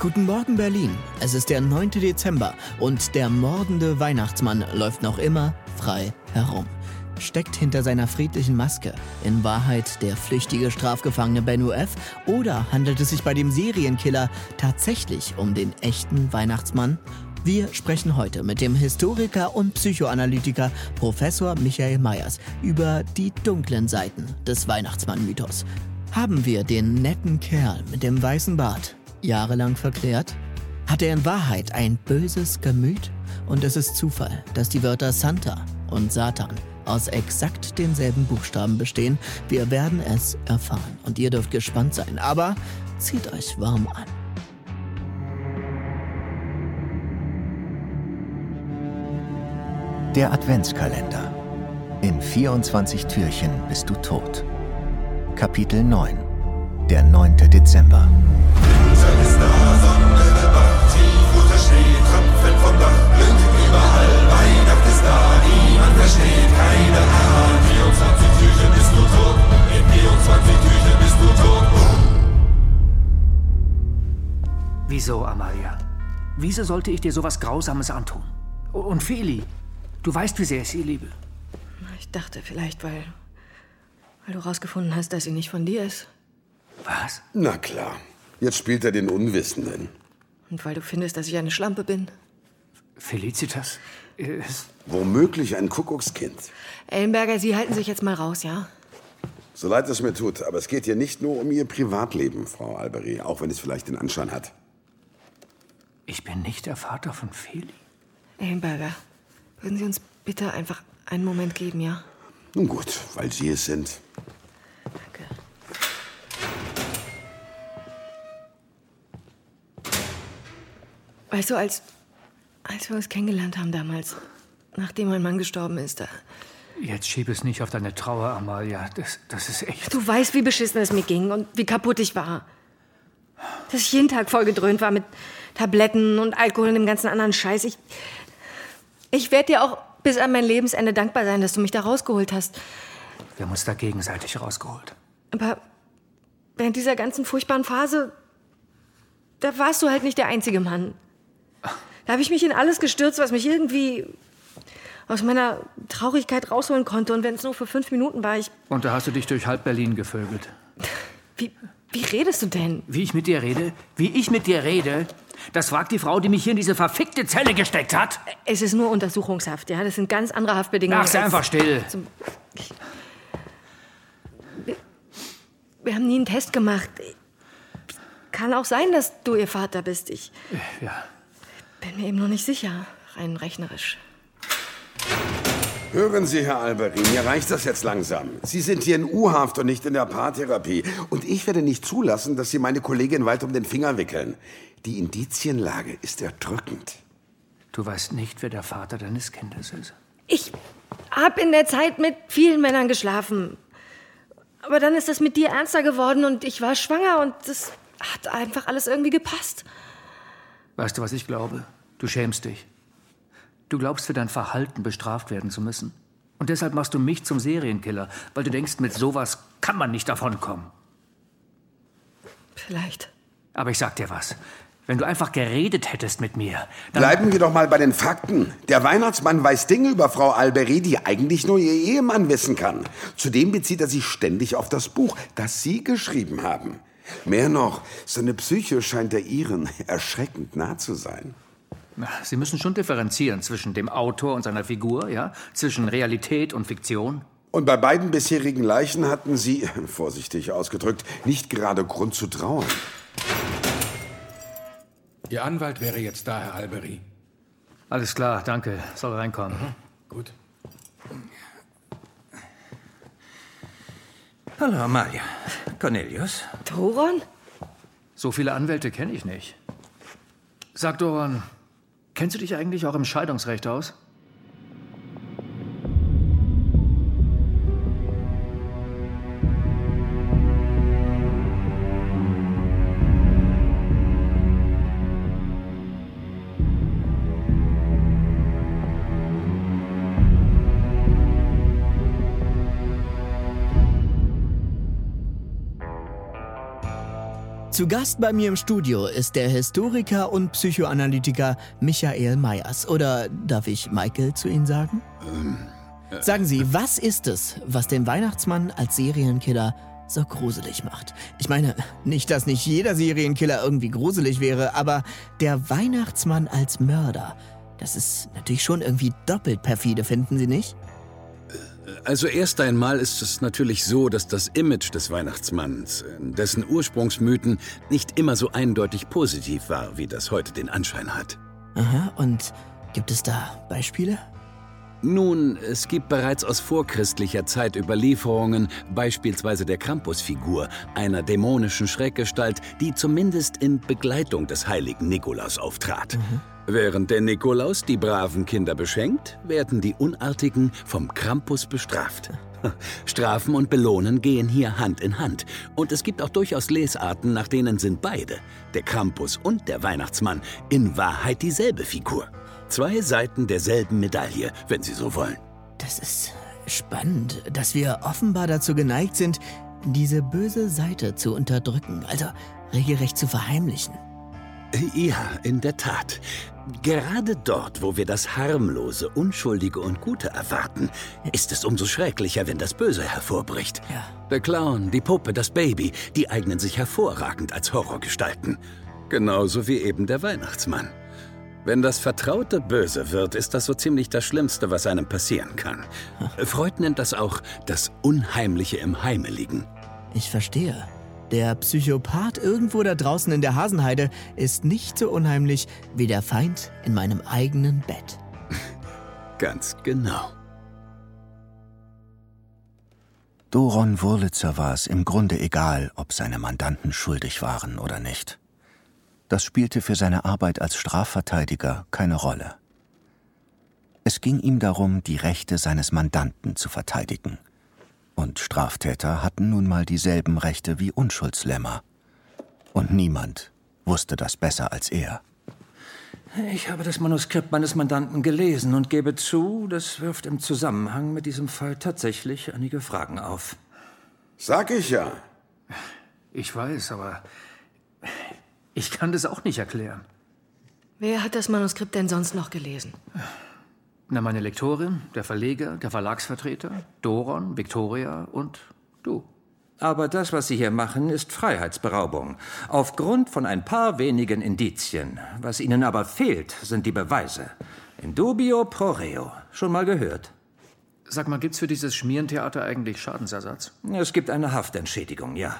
Guten Morgen Berlin. Es ist der 9. Dezember und der mordende Weihnachtsmann läuft noch immer frei herum. Steckt hinter seiner friedlichen Maske in Wahrheit der flüchtige Strafgefangene Bennu F. oder handelt es sich bei dem Serienkiller tatsächlich um den echten Weihnachtsmann? Wir sprechen heute mit dem Historiker und Psychoanalytiker Professor Michael Meyers über die dunklen Seiten des Weihnachtsmann-Mythos. Haben wir den netten Kerl mit dem weißen Bart jahrelang verklärt? Hat er in Wahrheit ein böses Gemüt? Und es ist Zufall, dass die Wörter Santa und Satan aus exakt denselben Buchstaben bestehen. Wir werden es erfahren und ihr dürft gespannt sein. Aber zieht euch warm an. Der Adventskalender. In 24 Türchen bist du tot. Kapitel 9. Der 9. Dezember. Versteht, keine Ahnung. 24 Türchen bist du tot, in 24 Türchen bist du tot. Wieso, Amalia? Wieso sollte ich dir sowas Grausames antun? Und Feli, du weißt, wie sehr ich sie liebe. Ich dachte vielleicht, weil weil du rausgefunden hast, dass sie nicht von dir ist. Was? Na klar. Jetzt spielt er den Unwissenden. Und weil du findest, dass ich eine Schlampe bin. Felicitas ist. Womöglich ein Kuckuckskind. Ellenberger, Sie halten sich jetzt mal raus, ja? So leid es mir tut, aber es geht hier nicht nur um Ihr Privatleben, Frau Alberi, auch wenn es vielleicht den Anschein hat. Ich bin nicht der Vater von Feli. Ellenberger, würden Sie uns bitte einfach einen Moment geben, ja? Nun gut, weil Sie es sind. Danke. Weißt du, als, als wir uns kennengelernt haben damals, nachdem mein Mann gestorben ist, da. Jetzt schieb es nicht auf deine Trauer, Amalia. Das, das ist echt. Du weißt, wie beschissen es mir ging und wie kaputt ich war. Dass ich jeden Tag vollgedröhnt war mit Tabletten und Alkohol und dem ganzen anderen Scheiß. Ich, ich werde dir auch bis an mein Lebensende dankbar sein, dass du mich da rausgeholt hast. Wir haben uns da gegenseitig rausgeholt. Aber während dieser ganzen furchtbaren Phase, da warst du halt nicht der einzige Mann. Da habe ich mich in alles gestürzt, was mich irgendwie aus meiner Traurigkeit rausholen konnte. Und wenn es nur für fünf Minuten war, ich. Und da hast du dich durch halb Berlin gevögelt. Wie, wie redest du denn? Wie ich mit dir rede? Wie ich mit dir rede? Das fragt die Frau, die mich hier in diese verfickte Zelle gesteckt hat. Es ist nur Untersuchungshaft, ja. Das sind ganz andere Haftbedingungen. Ach, sei einfach still. Wir, wir haben nie einen Test gemacht. Kann auch sein, dass du ihr Vater bist. Ich Ja. Bin mir eben noch nicht sicher, rein rechnerisch. Hören Sie, Herr Alberin, mir reicht das jetzt langsam. Sie sind hier in U-Haft und nicht in der Paartherapie. Und ich werde nicht zulassen, dass Sie meine Kollegin weit um den Finger wickeln. Die Indizienlage ist erdrückend. Du weißt nicht, wer der Vater deines Kindes ist. Ich habe in der Zeit mit vielen Männern geschlafen. Aber dann ist das mit dir ernster geworden und ich war schwanger und das hat einfach alles irgendwie gepasst. Weißt du, was ich glaube? Du schämst dich. Du glaubst, für dein Verhalten bestraft werden zu müssen. Und deshalb machst du mich zum Serienkiller, weil du denkst, mit sowas kann man nicht davonkommen. Vielleicht. Aber ich sag dir was. Wenn du einfach geredet hättest mit mir, dann. Bleiben wir doch mal bei den Fakten. Der Weihnachtsmann weiß Dinge über Frau Alberi, die eigentlich nur ihr Ehemann wissen kann. Zudem bezieht er sich ständig auf das Buch, das Sie geschrieben haben. Mehr noch, seine Psyche scheint der Ihren erschreckend nah zu sein. Sie müssen schon differenzieren zwischen dem Autor und seiner Figur, ja? Zwischen Realität und Fiktion. Und bei beiden bisherigen Leichen hatten Sie, vorsichtig ausgedrückt, nicht gerade Grund zu trauern. Ihr Anwalt wäre jetzt da, Herr Alberi. Alles klar, danke. Soll reinkommen. Gut. Hallo, Amalia. Cornelius? Doron? So viele Anwälte kenne ich nicht. Sag Doran, kennst du dich eigentlich auch im Scheidungsrecht aus? Zu Gast bei mir im Studio ist der Historiker und Psychoanalytiker Michael Meyers. Oder darf ich Michael zu Ihnen sagen? Ähm, äh, sagen Sie, was ist es, was den Weihnachtsmann als Serienkiller so gruselig macht? Ich meine, nicht, dass nicht jeder Serienkiller irgendwie gruselig wäre, aber der Weihnachtsmann als Mörder, das ist natürlich schon irgendwie doppelt perfide, finden Sie nicht? Also erst einmal ist es natürlich so, dass das Image des Weihnachtsmanns, dessen Ursprungsmythen nicht immer so eindeutig positiv war, wie das heute den Anschein hat. Aha, und gibt es da Beispiele? Nun, es gibt bereits aus vorchristlicher Zeit Überlieferungen, beispielsweise der Krampusfigur, einer dämonischen Schreckgestalt, die zumindest in Begleitung des heiligen Nikolaus auftrat. Mhm. Während der Nikolaus die braven Kinder beschenkt, werden die Unartigen vom Krampus bestraft. Strafen und Belohnen gehen hier Hand in Hand. Und es gibt auch durchaus Lesarten, nach denen sind beide, der Krampus und der Weihnachtsmann, in Wahrheit dieselbe Figur. Zwei Seiten derselben Medaille, wenn Sie so wollen. Das ist spannend, dass wir offenbar dazu geneigt sind, diese böse Seite zu unterdrücken, also regelrecht zu verheimlichen. Ja, in der Tat. Gerade dort, wo wir das Harmlose, Unschuldige und Gute erwarten, ist es umso schrecklicher, wenn das Böse hervorbricht. Ja. Der Clown, die Puppe, das Baby, die eignen sich hervorragend als Horrorgestalten. Genauso wie eben der Weihnachtsmann. Wenn das Vertraute böse wird, ist das so ziemlich das Schlimmste, was einem passieren kann. Freud nennt das auch das Unheimliche im Heime liegen. Ich verstehe. Der Psychopath irgendwo da draußen in der Hasenheide ist nicht so unheimlich wie der Feind in meinem eigenen Bett. Ganz genau. Doron Wurlitzer war es im Grunde egal, ob seine Mandanten schuldig waren oder nicht. Das spielte für seine Arbeit als Strafverteidiger keine Rolle. Es ging ihm darum, die Rechte seines Mandanten zu verteidigen – und Straftäter hatten nun mal dieselben Rechte wie Unschuldslämmer. Und niemand wusste das besser als er. Ich habe das Manuskript meines Mandanten gelesen und gebe zu, das wirft im Zusammenhang mit diesem Fall tatsächlich einige Fragen auf. Sag ich ja. Ich weiß, aber ich kann das auch nicht erklären. Wer hat das Manuskript denn sonst noch gelesen? Na, meine Lektorin, der Verleger, der Verlagsvertreter, Doron, Victoria und du. Aber das, was Sie hier machen, ist Freiheitsberaubung. Aufgrund von ein paar wenigen Indizien. Was Ihnen aber fehlt, sind die Beweise. In dubio pro reo. Schon mal gehört? Sag mal, gibt's für dieses Schmierentheater eigentlich Schadensersatz? Es gibt eine Haftentschädigung, ja.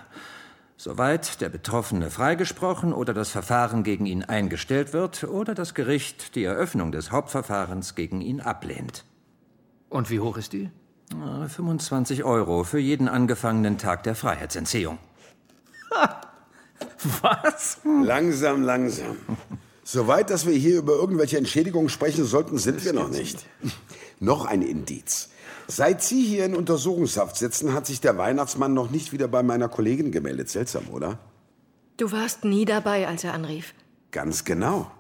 Soweit der Betroffene freigesprochen oder das Verfahren gegen ihn eingestellt wird oder das Gericht die Eröffnung des Hauptverfahrens gegen ihn ablehnt. Und wie hoch ist die? 25 Euro für jeden angefangenen Tag der Freiheitsentziehung. Ha. Was? Langsam, langsam. Soweit, dass wir hier über irgendwelche Entschädigungen sprechen sollten, sind wir noch nicht. Noch ein Indiz. Seit Sie hier in Untersuchungshaft sitzen, hat sich der Weihnachtsmann noch nicht wieder bei meiner Kollegin gemeldet. Seltsam, oder? Du warst nie dabei, als er anrief. Ganz genau.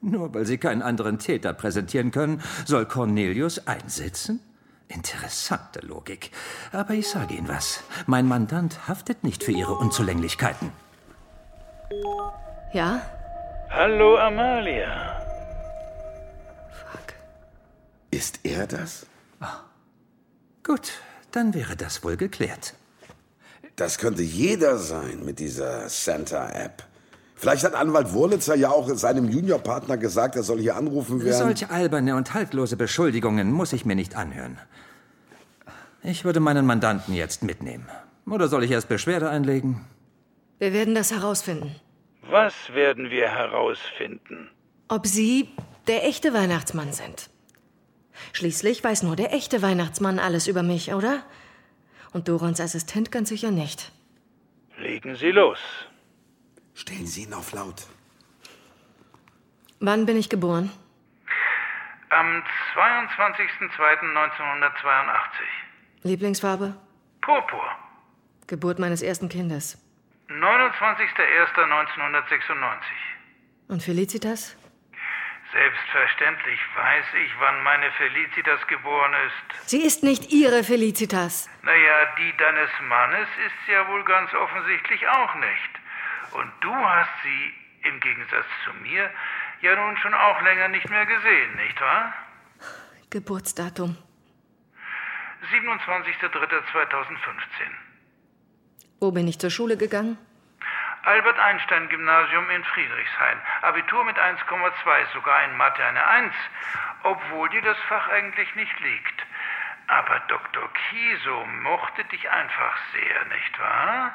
Nur weil Sie keinen anderen Täter präsentieren können, soll Cornelius einsitzen? Interessante Logik. Aber ich sage Ihnen was. Mein Mandant haftet nicht für Ihre Unzulänglichkeiten. Ja? Hallo, Amalia. Fuck. Ist er das? Gut, dann wäre das wohl geklärt. Das könnte jeder sein mit dieser Santa-App. Vielleicht hat Anwalt Wurlitzer ja auch seinem Juniorpartner gesagt, er soll hier anrufen werden. Solche alberne und haltlose Beschuldigungen muss ich mir nicht anhören. Ich würde meinen Mandanten jetzt mitnehmen. Oder soll ich erst Beschwerde einlegen? Wir werden das herausfinden. Was werden wir herausfinden? Ob Sie der echte Weihnachtsmann sind. Schließlich weiß nur der echte Weihnachtsmann alles über mich, oder? Und Dorans Assistent ganz sicher nicht. Legen Sie los. Stellen Sie ihn auf laut. Wann bin ich geboren? Am 22.02.1982. Lieblingsfarbe? Purpur. Geburt meines ersten Kindes? 29.01.1996. Und Felicitas? Selbstverständlich weiß ich, wann meine Felicitas geboren ist. Sie ist nicht Ihre Felicitas. Naja, die deines Mannes ist ja wohl ganz offensichtlich auch nicht. Und du hast sie, im Gegensatz zu mir, ja nun schon auch länger nicht mehr gesehen, nicht wahr? Geburtsdatum. 27.03.2015. Wo bin ich zur Schule gegangen? Albert Einstein Gymnasium in Friedrichshain. Abitur mit 1,2, sogar in Mathe eine 1, obwohl dir das Fach eigentlich nicht liegt. Aber Dr. Kieso mochte dich einfach sehr, nicht wahr?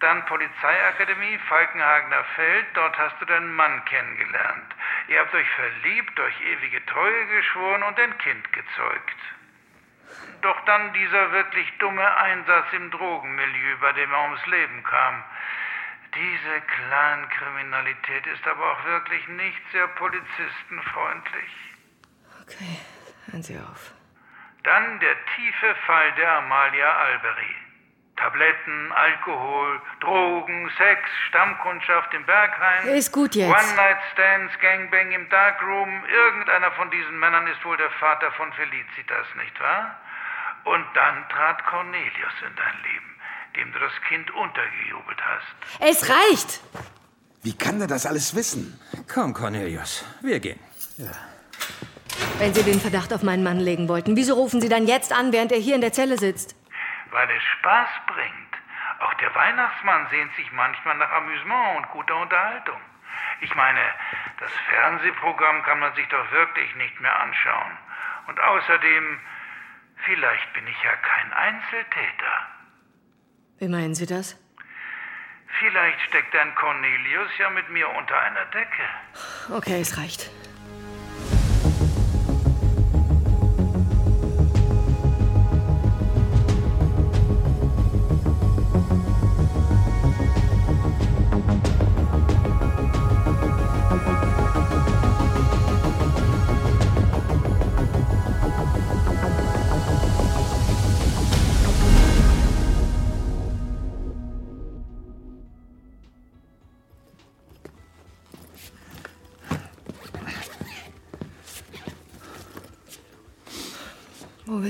Dann Polizeiakademie, Falkenhagener Feld, dort hast du deinen Mann kennengelernt. Ihr habt euch verliebt, euch ewige Treue geschworen und ein Kind gezeugt. Doch dann dieser wirklich dumme Einsatz im Drogenmilieu, bei dem er ums Leben kam. Diese Clankriminalität ist aber auch wirklich nicht sehr polizistenfreundlich. Okay, hören Sie auf. Dann der tiefe Fall der Amalia Alberi. Tabletten, Alkohol, Drogen, Sex, Stammkundschaft im Berghain. Ist gut jetzt. One-Night-Stands, Gangbang im Darkroom. Irgendeiner von diesen Männern ist wohl der Vater von Felicitas, nicht wahr? Und dann trat Cornelius in dein Leben, dem du das Kind untergejubelt hast. Es reicht! Wie kann er das alles wissen? Komm, Cornelius, wir gehen. Ja. Wenn Sie den Verdacht auf meinen Mann legen wollten, wieso rufen Sie dann jetzt an, während er hier in der Zelle sitzt? Weil es Spaß bringt. Auch der Weihnachtsmann sehnt sich manchmal nach Amüsement und guter Unterhaltung. Ich meine, das Fernsehprogramm kann man sich doch wirklich nicht mehr anschauen. Und außerdem, vielleicht bin ich ja kein Einzeltäter. Wie meinen Sie das? Vielleicht steckt dein Cornelius ja mit mir unter einer Decke. Okay, es reicht.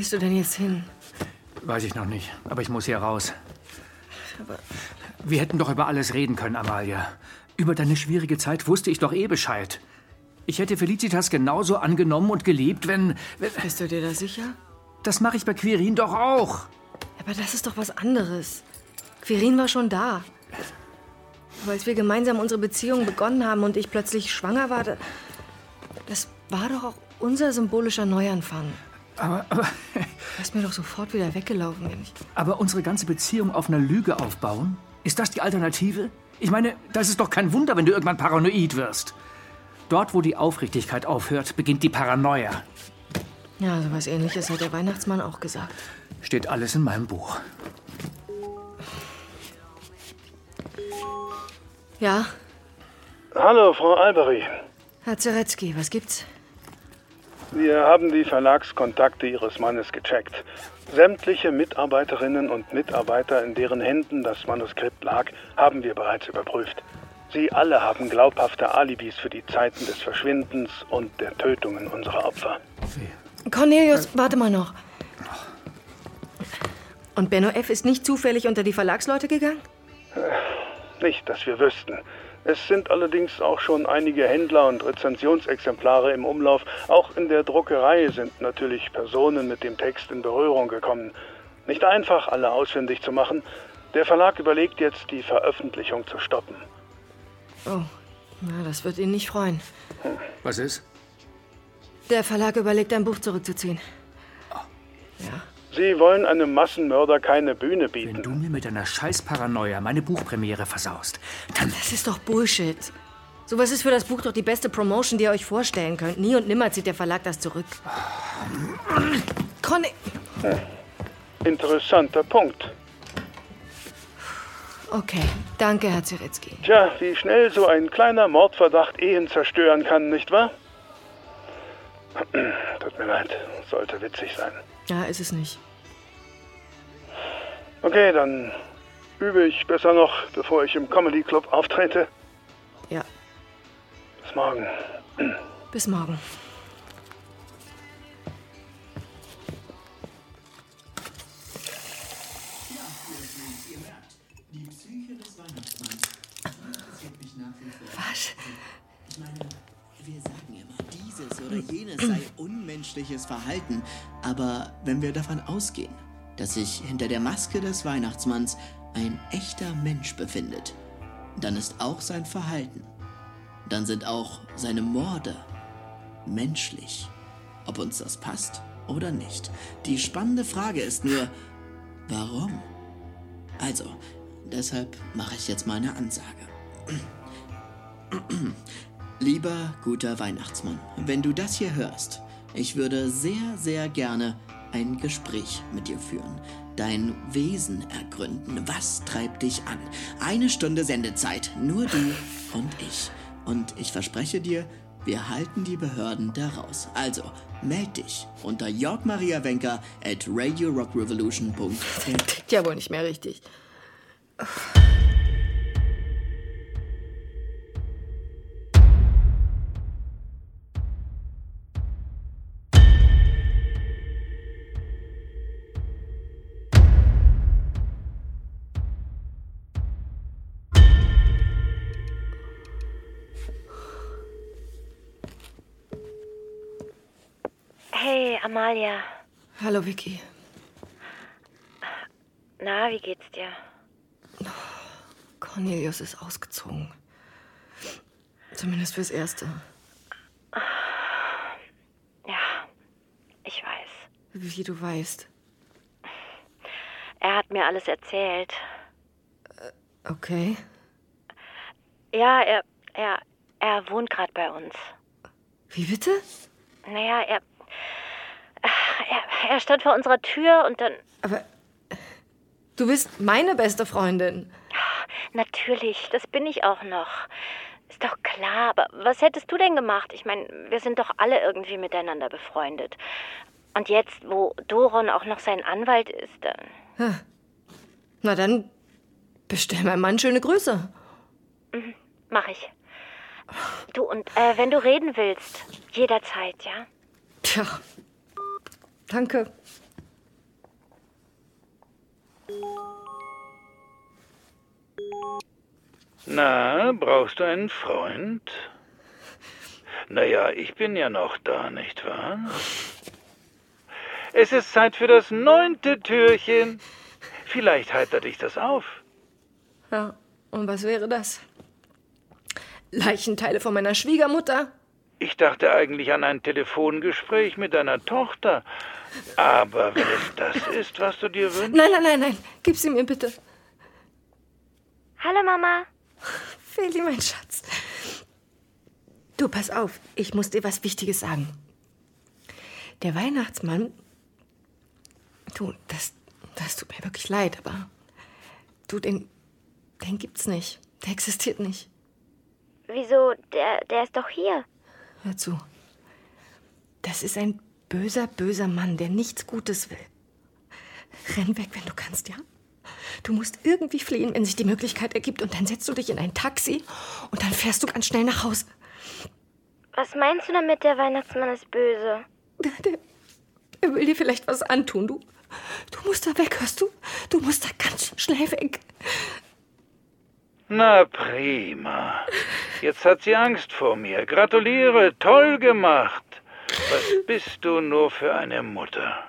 Willst du denn jetzt hin? Weiß ich noch nicht, aber ich muss hier raus. Aber Wir hätten doch über alles reden können, Amalia. Über deine schwierige Zeit wusste ich doch eh Bescheid. Ich hätte Felicitas genauso angenommen und geliebt, wenn. wenn bist du dir da sicher? das mache ich bei Quirin doch auch. Aber das ist doch was anderes. Quirin war schon da. Aber als wir gemeinsam unsere Beziehung begonnen haben und ich plötzlich schwanger war, da- das war doch auch unser symbolischer Neuanfang. Aber, aber, Du wärst mir doch sofort wieder weggelaufen, wenn ich. aber unsere ganze Beziehung auf einer Lüge aufbauen? Ist das die Alternative? Ich meine, das ist doch kein Wunder, wenn du irgendwann paranoid wirst. Dort, wo die Aufrichtigkeit aufhört, beginnt die Paranoia. Ja, so was ähnliches hat der Weihnachtsmann auch gesagt. Steht alles in meinem Buch. Ja, Hallo, Frau Alberi. Herr Zeretzky, was gibt's? Wir haben die Verlagskontakte Ihres Mannes gecheckt. Sämtliche Mitarbeiterinnen und Mitarbeiter, in deren Händen das Manuskript lag, haben wir bereits überprüft. Sie alle haben glaubhafte Alibis für die Zeiten des Verschwindens und der Tötungen unserer Opfer. Cornelius, warte mal noch. Und Benno F. ist nicht zufällig unter die Verlagsleute gegangen? Nicht, dass wir wüssten. Es sind allerdings auch schon einige Händler und Rezensionsexemplare im Umlauf. Auch in der Druckerei sind natürlich Personen mit dem Text in Berührung gekommen. Nicht einfach, alle ausfindig zu machen. Der Verlag überlegt jetzt, die Veröffentlichung zu stoppen. Oh, na, das wird ihn nicht freuen. Was ist? Der Verlag überlegt, ein Buch zurückzuziehen. Ja. Sie wollen einem Massenmörder keine Bühne bieten. Wenn du mir mit deiner Scheißparanoia meine Buchpremiere versaust, dann. Das ist doch Bullshit. Sowas ist für das Buch doch die beste Promotion, die ihr euch vorstellen könnt. Nie und nimmer zieht der Verlag das zurück. Conny. Interessanter Punkt. Okay, danke, Herr Zeretzky. Tja, wie schnell so ein kleiner Mordverdacht Ehen zerstören kann, nicht wahr? Tut mir leid, sollte witzig sein. Ja, ist es nicht. Okay, dann übe ich besser noch, bevor ich im Comedy Club auftrete. Ja, Bis morgen. bis morgen. Was? Ich meine, wir sagen immer, dieses oder jenes sei unmenschliches Verhalten. Aber wenn wir davon ausgehen, dass sich hinter der Maske des Weihnachtsmanns ein echter Mensch befindet, dann ist auch sein Verhalten, dann sind auch seine Morde menschlich. Ob uns das passt oder nicht. Die spannende Frage ist nur, warum? Also, deshalb mache ich jetzt mal eine Ansage. Lieber guter Weihnachtsmann, wenn du das hier hörst, ich würde sehr, sehr gerne ein Gespräch mit dir führen. Dein Wesen ergründen. Was treibt dich an? Eine Stunde Sendezeit. Nur du und ich. Und ich verspreche dir, wir halten die Behörden daraus. Also, meld dich unter jörgmariawenker at radiorockrevolution.de. Tickt ja wohl nicht mehr richtig. Amalia. Hallo, Vicky. Na, wie geht's dir? Cornelius ist ausgezogen. Zumindest fürs Erste. Ja, ich weiß. Wie du weißt. Er hat mir alles erzählt. Okay. Ja, er, er, er wohnt gerade bei uns. Wie bitte? Naja, er, er, er stand vor unserer Tür und dann. Aber du bist meine beste Freundin. Natürlich, das bin ich auch noch. Ist doch klar, aber was hättest du denn gemacht? Ich meine, wir sind doch alle irgendwie miteinander befreundet. Und jetzt, wo Doron auch noch sein Anwalt ist, dann. Na dann bestell meinem Mann schöne Grüße. Mhm, mach ich. Du, und äh, wenn du reden willst, jederzeit, ja? Tja. Danke. Na, brauchst du einen Freund? Naja, ich bin ja noch da, nicht wahr? Es ist Zeit für das neunte Türchen. Vielleicht heitert dich das auf. Ja, und was wäre das? Leichenteile von meiner Schwiegermutter? Ich dachte eigentlich an ein Telefongespräch mit deiner Tochter. Aber wenn es das ist, was du dir wünschst. Nein, nein, nein, nein. Gib sie mir bitte. Hallo, Mama. Feli, mein Schatz. Du, pass auf. Ich muss dir was Wichtiges sagen. Der Weihnachtsmann. Du, das, das tut mir wirklich leid, aber. Du, den. Den gibt's nicht. Der existiert nicht. Wieso? Der, der ist doch hier. Hör zu. Das ist ein böser, böser Mann, der nichts Gutes will. Renn weg, wenn du kannst, ja? Du musst irgendwie fliehen, wenn sich die Möglichkeit ergibt, und dann setzt du dich in ein Taxi und dann fährst du ganz schnell nach Hause. Was meinst du damit, der Weihnachtsmann ist böse? Der, der, er will dir vielleicht was antun. Du, du musst da weg, hörst du? Du musst da ganz schnell weg. Na prima. Jetzt hat sie Angst vor mir. Gratuliere, toll gemacht. Was bist du nur für eine Mutter?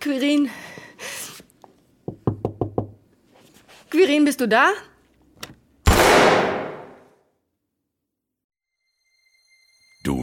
Quirin. Quirin, bist du da? Du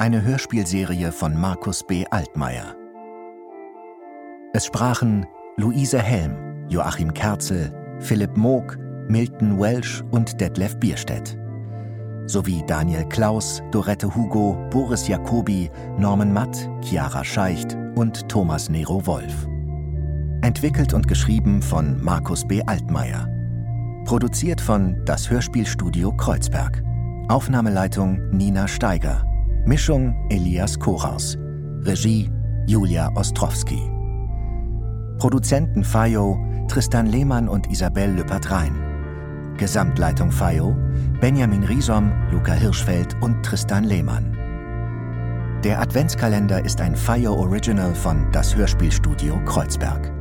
Eine Hörspielserie von Markus B. Altmaier. Es sprachen Luise Helm, Joachim Kerzel, Philipp Moog, Milton Welsh und Detlef Bierstedt. Sowie Daniel Klaus, Dorette Hugo, Boris Jacobi, Norman Matt, Chiara Scheicht und Thomas Nero Wolf. Entwickelt und geschrieben von Markus B. Altmaier. Produziert von Das Hörspielstudio Kreuzberg. Aufnahmeleitung Nina Steiger. Mischung Elias Koraus. Regie Julia Ostrowski. Produzenten FAIO Tristan Lehmann und Isabel Lüppert-Rhein. Gesamtleitung FAIO Benjamin Riesom, Luca Hirschfeld und Tristan Lehmann. Der Adventskalender ist ein FAIO Original von Das Hörspielstudio Kreuzberg.